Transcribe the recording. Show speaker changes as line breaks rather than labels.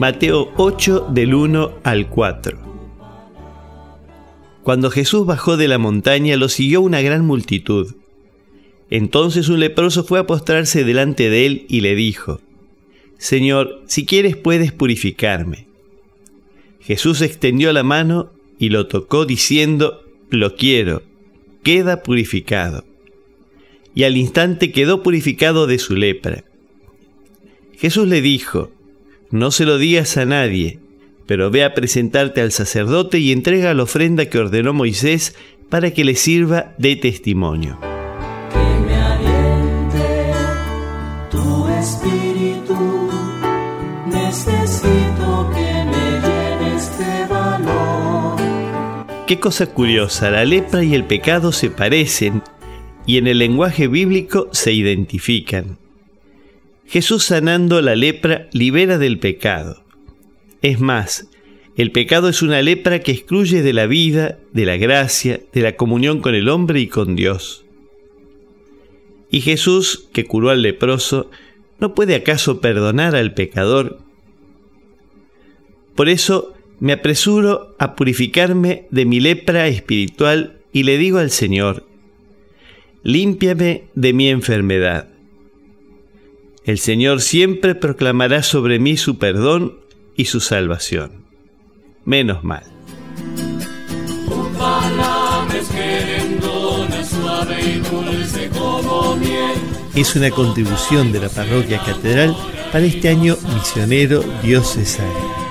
Mateo 8 del 1 al 4. Cuando Jesús bajó de la montaña lo siguió una gran multitud. Entonces un leproso fue a postrarse delante de él y le dijo, Señor, si quieres puedes purificarme. Jesús extendió la mano y lo tocó diciendo, Lo quiero, queda purificado. Y al instante quedó purificado de su lepra. Jesús le dijo, no se lo digas a nadie, pero ve a presentarte al sacerdote y entrega la ofrenda que ordenó Moisés para que le sirva de testimonio.
Que me aliente tu espíritu, necesito que me llenes de valor.
Qué cosa curiosa, la lepra y el pecado se parecen y en el lenguaje bíblico se identifican. Jesús sanando la lepra libera del pecado. Es más, el pecado es una lepra que excluye de la vida, de la gracia, de la comunión con el hombre y con Dios. Y Jesús, que curó al leproso, ¿no puede acaso perdonar al pecador? Por eso me apresuro a purificarme de mi lepra espiritual y le digo al Señor, límpiame de mi enfermedad. El Señor siempre proclamará sobre mí su perdón y su salvación. Menos mal.
Es una contribución de la parroquia catedral para este año misionero diocesano.